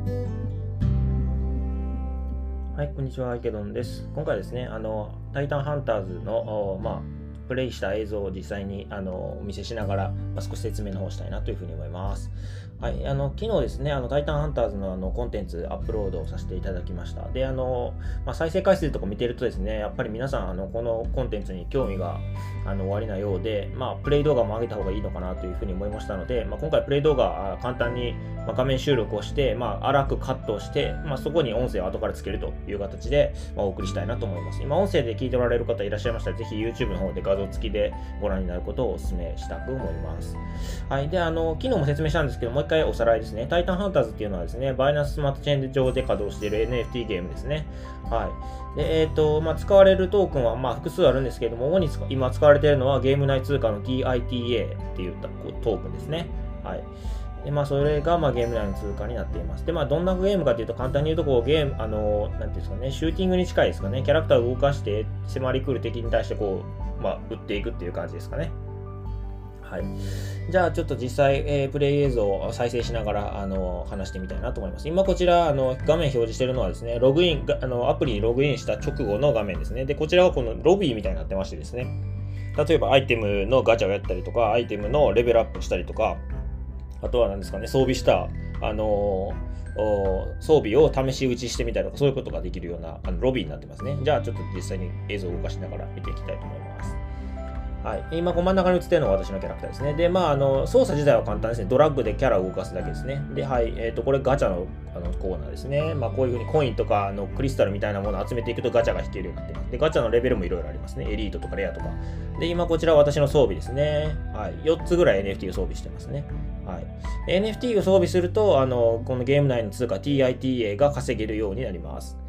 はい、こんにちは、イケドンです。今回ですね、あの、タイタンハンターズの、まあ、プレイした映像を実際にあのお見せしながら、まあ、少し説明の方したいなというふうに思います。はい、あの昨日ですね、あのタイタンハンターズのあのコンテンツアップロードをさせていただきました。で、あのまあ、再生回数とか見てるとですね、やっぱり皆さんあのこのコンテンツに興味があの終わりなようで、まあ、プレイ動画も上げた方がいいのかなというふうに思いましたので、まあ、今回プレイ動画簡単に画面収録をして、まあ、荒くカットをして、まあ、そこに音声を後からつけるという形で、ま、お送りしたいなと思います。今、音声で聞いておられる方いらっしゃいましたら、ぜひ YouTube の方で画像付きでご覧になることをお勧めしたく思います。はい。で、あの、昨日も説明したんですけど、回おさらいですね。タイタンハンターズっていうのはですね、バイナンススマートチェーン上で稼働している NFT ゲームですね。はい。で、えっ、ー、と、まあ、使われるトークンは、まあ、複数あるんですけれども、主に今使われているのはゲーム内通貨の TITA っていうトークンですね。はい。で、まあ、それが、まあ、ゲーム内の通貨になっています。で、まあ、どんなゲームかというと、簡単に言うと、こう、ゲーム、あの、なんていうんですかね、シューティングに近いですかね。キャラクターを動かして、迫り来る敵に対して、こう、まあ、撃っていくっていう感じですかね。はい。じゃあ、ちょっと実際、えー、プレイ映像を再生しながら、あの、話してみたいなと思います。今、こちら、あの、画面表示してるのはですね、ログイン、あの、アプリにログインした直後の画面ですね。で、こちらはこのロビーみたいになってましてですね、例えばアイテムのガチャをやったりとか、アイテムのレベルアップしたりとか、あとは何ですかね、装備した、あの装備を試し打ちしてみたりとか、そういうことができるようなあのロビーになってますね。じゃあ、ちょっと実際に映像を動かしながら見ていきたいと思います。はい、今、真ん中に映ってるのが私のキャラクターですね。で、まあ、あの操作自体は簡単ですね。ドラッグでキャラを動かすだけですね。で、はい、えっ、ー、と、これガチャのあのコーナーですね。まあ、こういうふうにコインとかあのクリスタルみたいなものを集めていくとガチャが引けるようになってます。で、ガチャのレベルもいろいろありますね。エリートとかレアとか。で、今、こちらは私の装備ですね。はい、4つぐらい NFT を装備してますね。はい、NFT を装備すると、あのこのゲーム内の通貨 TITA が稼げるようになります。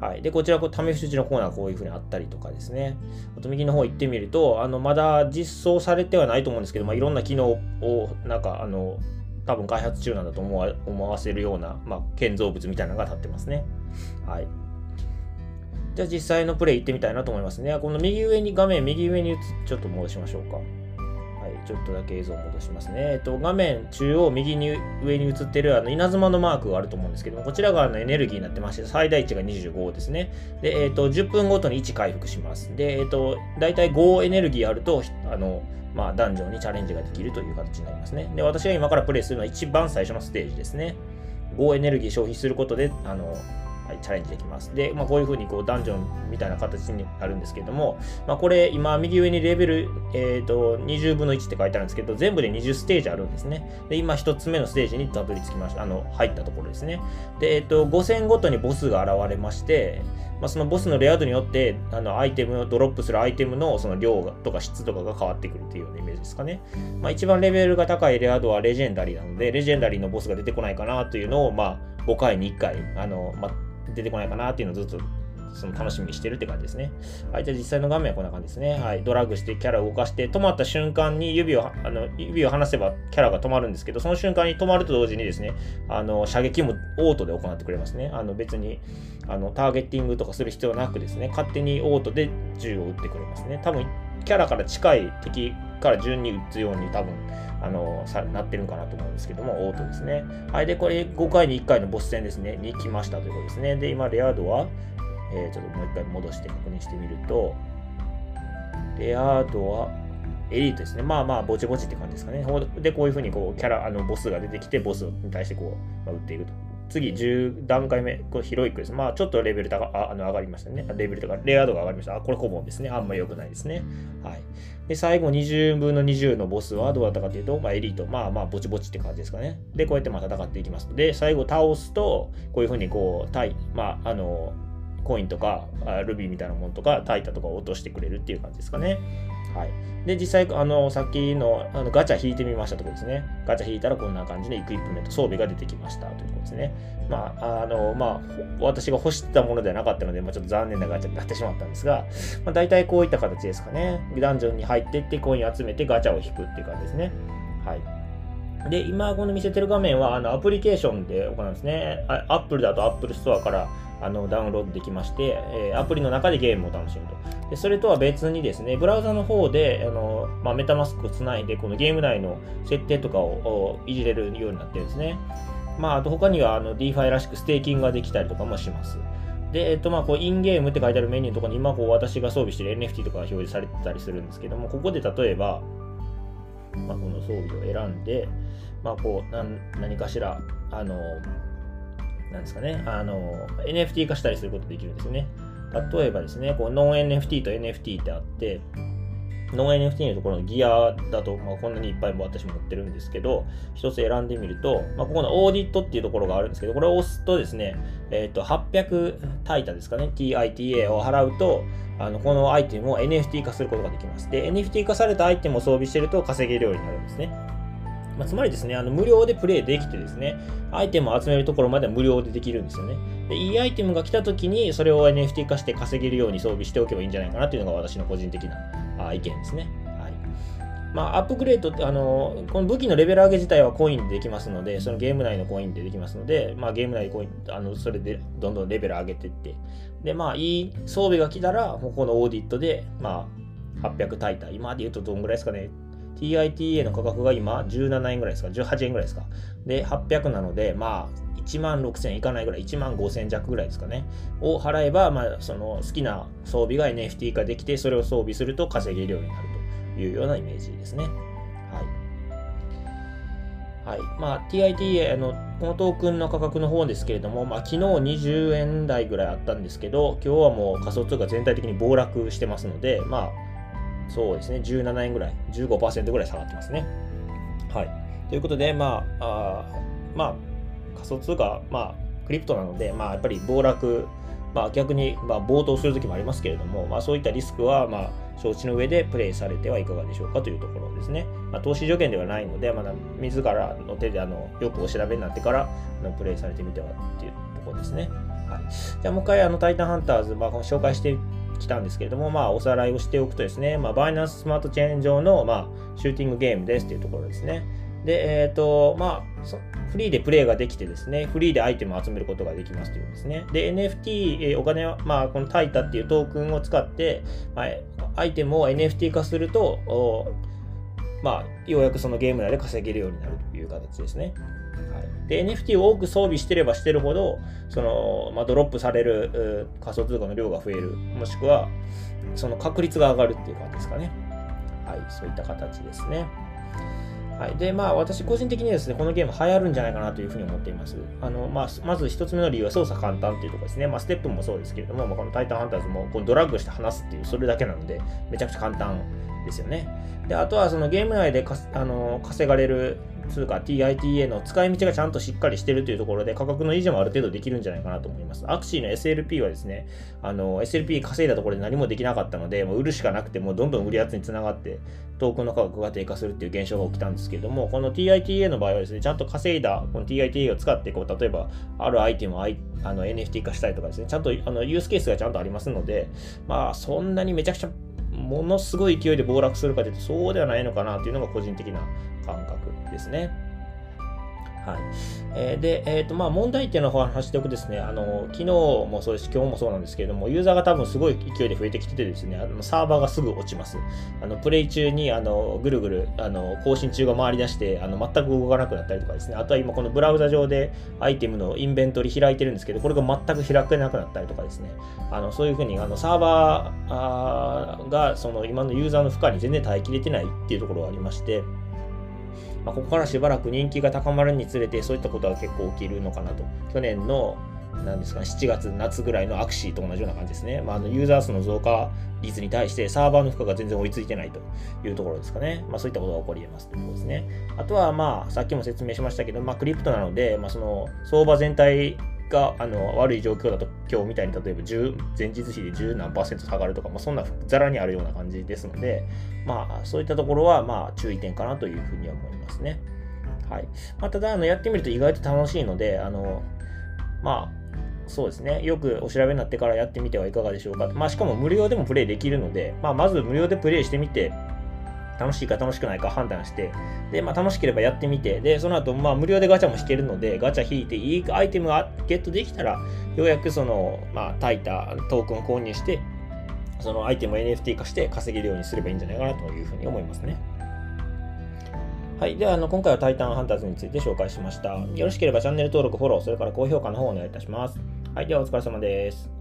はい。で、こちら、こう試し打ちのコーナーこういう風にあったりとかですね。あと、右の方行ってみると、あの、まだ実装されてはないと思うんですけど、まあ、いろんな機能を、なんか、あの、多分開発中なんだと思わ思わせるような、まあ、建造物みたいなのが立ってますね。はい。じゃあ実際のプレイ行ってみたいなと思いますね。この右上に、画面右上にちょっと戻しましょうか。ちょっとだけ映像を戻しますね。えっと、画面中央右に上に映ってるあの稲妻のマークがあると思うんですけども、こちらがあのエネルギーになってまして、最大値が25ですね。で、えっと、10分ごとに1回復します。で、えっと、大体5エネルギーあると、あの、まあ、ダンジョンにチャレンジができるという形になりますね。で、私が今からプレイするのは一番最初のステージですね。5エネルギー消費することで、あの、い、チャレンジできます。で、まあ、こういう風にこうダンジョンみたいな形になるんですけども、まあ、これ今右上にレベル、えーと、20分の1って書いてあるんですけど、全部で20ステージあるんですね。で、今1つ目のステージにたどり着きました。あの、入ったところですね。で、えっ、ー、と、5戦ごとにボスが現れまして、まあ、そのボスのレア度によって、あの、アイテムをドロップするアイテムのその量とか質とかが変わってくるというようなイメージですかね。まあ、一番レベルが高いレア度はレジェンダリーなので、レジェンダリーのボスが出てこないかなというのを、まあ、5回に1回、あの、まあ、出てこないかなっていうのをずっとその楽しみにしてるって感じですね。はい、じゃあ実際の画面はこんな感じですね。はい、ドラッグしてキャラを動かして、止まった瞬間に指を、あの指を離せばキャラが止まるんですけど、その瞬間に止まると同時にですね、あの射撃もオートで行ってくれますね。あの別にあのターゲッティングとかする必要なくですね、勝手にオートで銃を撃ってくれますね。多分、キャラから近い敵から順に撃つように多分、あの、さなってるんかなと思うんですけども、オートですね。はい。で、これ5回に1回のボス戦ですね、に来ましたということですね。で、今、レア度は、えー、ちょっともう一回戻して確認してみると、レア度は、エリートですね。まあまあ、ぼちぼちって感じですかね。で、こういうふうにこう、キャラ、あの、ボスが出てきて、ボスに対してこう、まあ、撃っていくと。次、10段階目、これヒロイックです。まあ、ちょっとレベル高ああの上がりましたね。レベルとか、レア度が上がりました。あ、これコモンですね。あんま良くないですね。はい。で、最後20分の20のボスはどうだったかというと、まあ、エリート。まあまあ、ぼちぼちって感じですかね。で、こうやってまあ戦っていきます。で、最後倒すと、こういうふうにこう、対、まあ、あの、コインとか、ルビーみたいなものとか、タイタとかを落としてくれるっていう感じですかね。はい。で、実際、あの、さっきのあのガチャ引いてみましたところですね。ガチャ引いたらこんな感じでイクイプメント、装備が出てきましたというころですね。まあ、あの、まあ、私が欲してたものではなかったので、まあ、ちょっと残念なガチャになってしまったんですが、まあ、大体こういった形ですかね。ダンジョンに入っていって、コイン集めてガチャを引くっていう感じですね。はい。で、今この見せてる画面は、あの、アプリケーションで行うんですね。Apple だと Apple Store からあのダウンロードできまして、えー、アプリの中でゲームを楽しむと。でそれとは別にですね、ブラウザの方で、あのまあ、メタマスクをつないで、このゲーム内の設定とかをいじれるようになってるんですね。まあ、あと他にはあの DeFi らしくステーキングができたりとかもします。で、えっと、まあ、こう、インゲームって書いてあるメニューのところに、今、こう、私が装備している NFT とかが表示されてたりするんですけども、ここで例えば、まあ、この装備を選んで、まあ、こう、何何かしら、あの、なんですかね、あの、NFT 化したりすることできるんですよね。例えばですね、こう、ノン NFT と NFT ってあって、ノン NFT のところのギアだと、まあ、こんなにいっぱいも私持ってるんですけど、一つ選んでみると、まあ、ここのオーディットっていうところがあるんですけど、これを押すとですね、えっ、ー、と、800タイタですかね、TITA を払うと、あのこのアイテムを NFT 化することができます。で、NFT 化されたアイテムを装備してると稼げるようになるんですね。まあ、つまりですね、あの無料でプレイできてですね、アイテムを集めるところまでは無料でできるんですよね。で、いいアイテムが来た時に、それを NFT 化して稼げるように装備しておけばいいんじゃないかなというのが私の個人的な意見ですね。はい。まあ、アップグレードって、あの、この武器のレベル上げ自体はコインでできますので、そのゲーム内のコインでできますので、まあ、ゲーム内コイン、あの、それでどんどんレベル上げていって、で、まあ、いい装備が来たら、ここのオーディットで、まあ、800タイター、今で言うとどんぐらいですかね。TITA の価格が今17円ぐらいですか ?18 円ぐらいですかで、800なので、まあ、1万6000いかないぐらい、1万5000弱ぐらいですかね。を払えば、まあ、その好きな装備が NFT 化できて、それを装備すると稼げるようになるというようなイメージですね。はい。はい。まあ、TITA、あの、このトークンの価格の方ですけれども、まあ、昨日20円台ぐらいあったんですけど、今日はもう仮想通貨全体的に暴落してますので、まあ、そうですね、17円ぐらい、15%ぐらい下がってますね。はい。ということで、まあ、あまあ、仮想通貨、まあ、クリプトなので、まあ、やっぱり暴落、まあ、逆に、まあ、暴騰するときもありますけれども、まあ、そういったリスクは、まあ、承知の上でプレイされてはいかがでしょうかというところですね。まあ、投資条件ではないので、まだ自らの手であのよくお調べになってからあのプレイされてみてはっていうところですね。はい、じゃあもう一回あのタイタンハンターズ、まあ、紹介してきたんですけれども、まあ、おさらいをしておくとですね、まあ、バイナンススマートチェーン上の、まあ、シューティングゲームですというところですね。で、えっ、ー、と、まあ、フリーでプレイができてですね、フリーでアイテムを集めることができますということですね。で、NFT、えー、お金は、まあ、このタイタっていうトークンを使って、まあ、アイテムを NFT 化すると、まあ、ようやくそのゲーム内で稼げるようになるという形ですね。はい、で NFT を多く装備してればしてるほどその、まあ、ドロップされる仮想通貨の量が増えるもしくはその確率が上がるっていう感じですかねはいそういった形ですねはい。で、まあ、私個人的にですね、このゲーム流行るんじゃないかなというふうに思っています。あの、まあ、まず一つ目の理由は操作簡単っていうところですね。まあ、ステップもそうですけれども、まあ、このタイタンハンターズもこうドラッグして話すっていう、それだけなので、めちゃくちゃ簡単ですよね。で、あとはそのゲーム内でかあの稼がれる通貨 TITA の使い道がちゃんとしっかりしてるというところで価格の維持もある程度できるんじゃないかなと思います。アクシーの SLP はですね、あの SLP 稼いだところで何もできなかったので、もう売るしかなくて、もうどんどん売るやつにつながって、トークンの価格が低下するっていう現象が起きたんですけれども、この TITA の場合はですね、ちゃんと稼いだこの TITA を使って、こう例えばあるアイテムをあの NFT 化したりとかですね、ちゃんとあのユースケースがちゃんとありますので、まあそんなにめちゃくちゃものすごい勢いで暴落するかというとそうではないのかなというのが個人的な感覚ですね。はいえー、で、えーとまあ、問題点の話しておくですね、あの昨日もそうですし、今日もそうなんですけれども、ユーザーが多分すごい勢いで増えてきててですね、あのサーバーがすぐ落ちます。あのプレイ中にあのぐるぐるあの更新中が回り出してあの全く動かなくなったりとかですね、あとは今このブラウザ上でアイテムのインベントリ開いてるんですけど、これが全く開けなくなったりとかですね、あのそういうふうにあのサーバーがその今のユーザーの負荷に全然耐えきれてないっていうところがありまして、まあ、ここからしばらく人気が高まるにつれて、そういったことが結構起きるのかなと。去年の、なんですかね、7月、夏ぐらいのアクシーと同じような感じですね。まあ、あのユーザー数の増加率に対してサーバーの負荷が全然追いついてないというところですかね。まあ、そういったことが起こり得ますということですね。あとは、まあ、さっきも説明しましたけど、まあ、クリプトなので、まあ、その相場全体があの悪い状況だと今日みたいに例えば10前日比で10何パーセント下がるとか、まあ、そんなざらにあるような感じですので、まあ、そういったところはまあ注意点かなというふうには思いますね。はいまあ、ただあの、やってみると意外と楽しいので、あのまあ、そうですね。よくお調べになってからやってみてはいかがでしょうか。まあ、しかも無料でもプレイできるので、まあ、まず無料でプレイしてみて、楽しいか楽しくないか判断して、で、まあ、楽しければやってみて、で、その後、まあ、無料でガチャも引けるので、ガチャ引いて、いいアイテムがゲットできたら、ようやくその、まあ、炊いたトークンを購入して、そのアイテムを NFT 化して稼げるようにすればいいんじゃないかなというふうに思いますね。はい。では、あの今回はタイタンハンターズについて紹介しました。よろしければチャンネル登録、フォロー、それから高評価の方をお願いいたします。はい。では、お疲れ様です。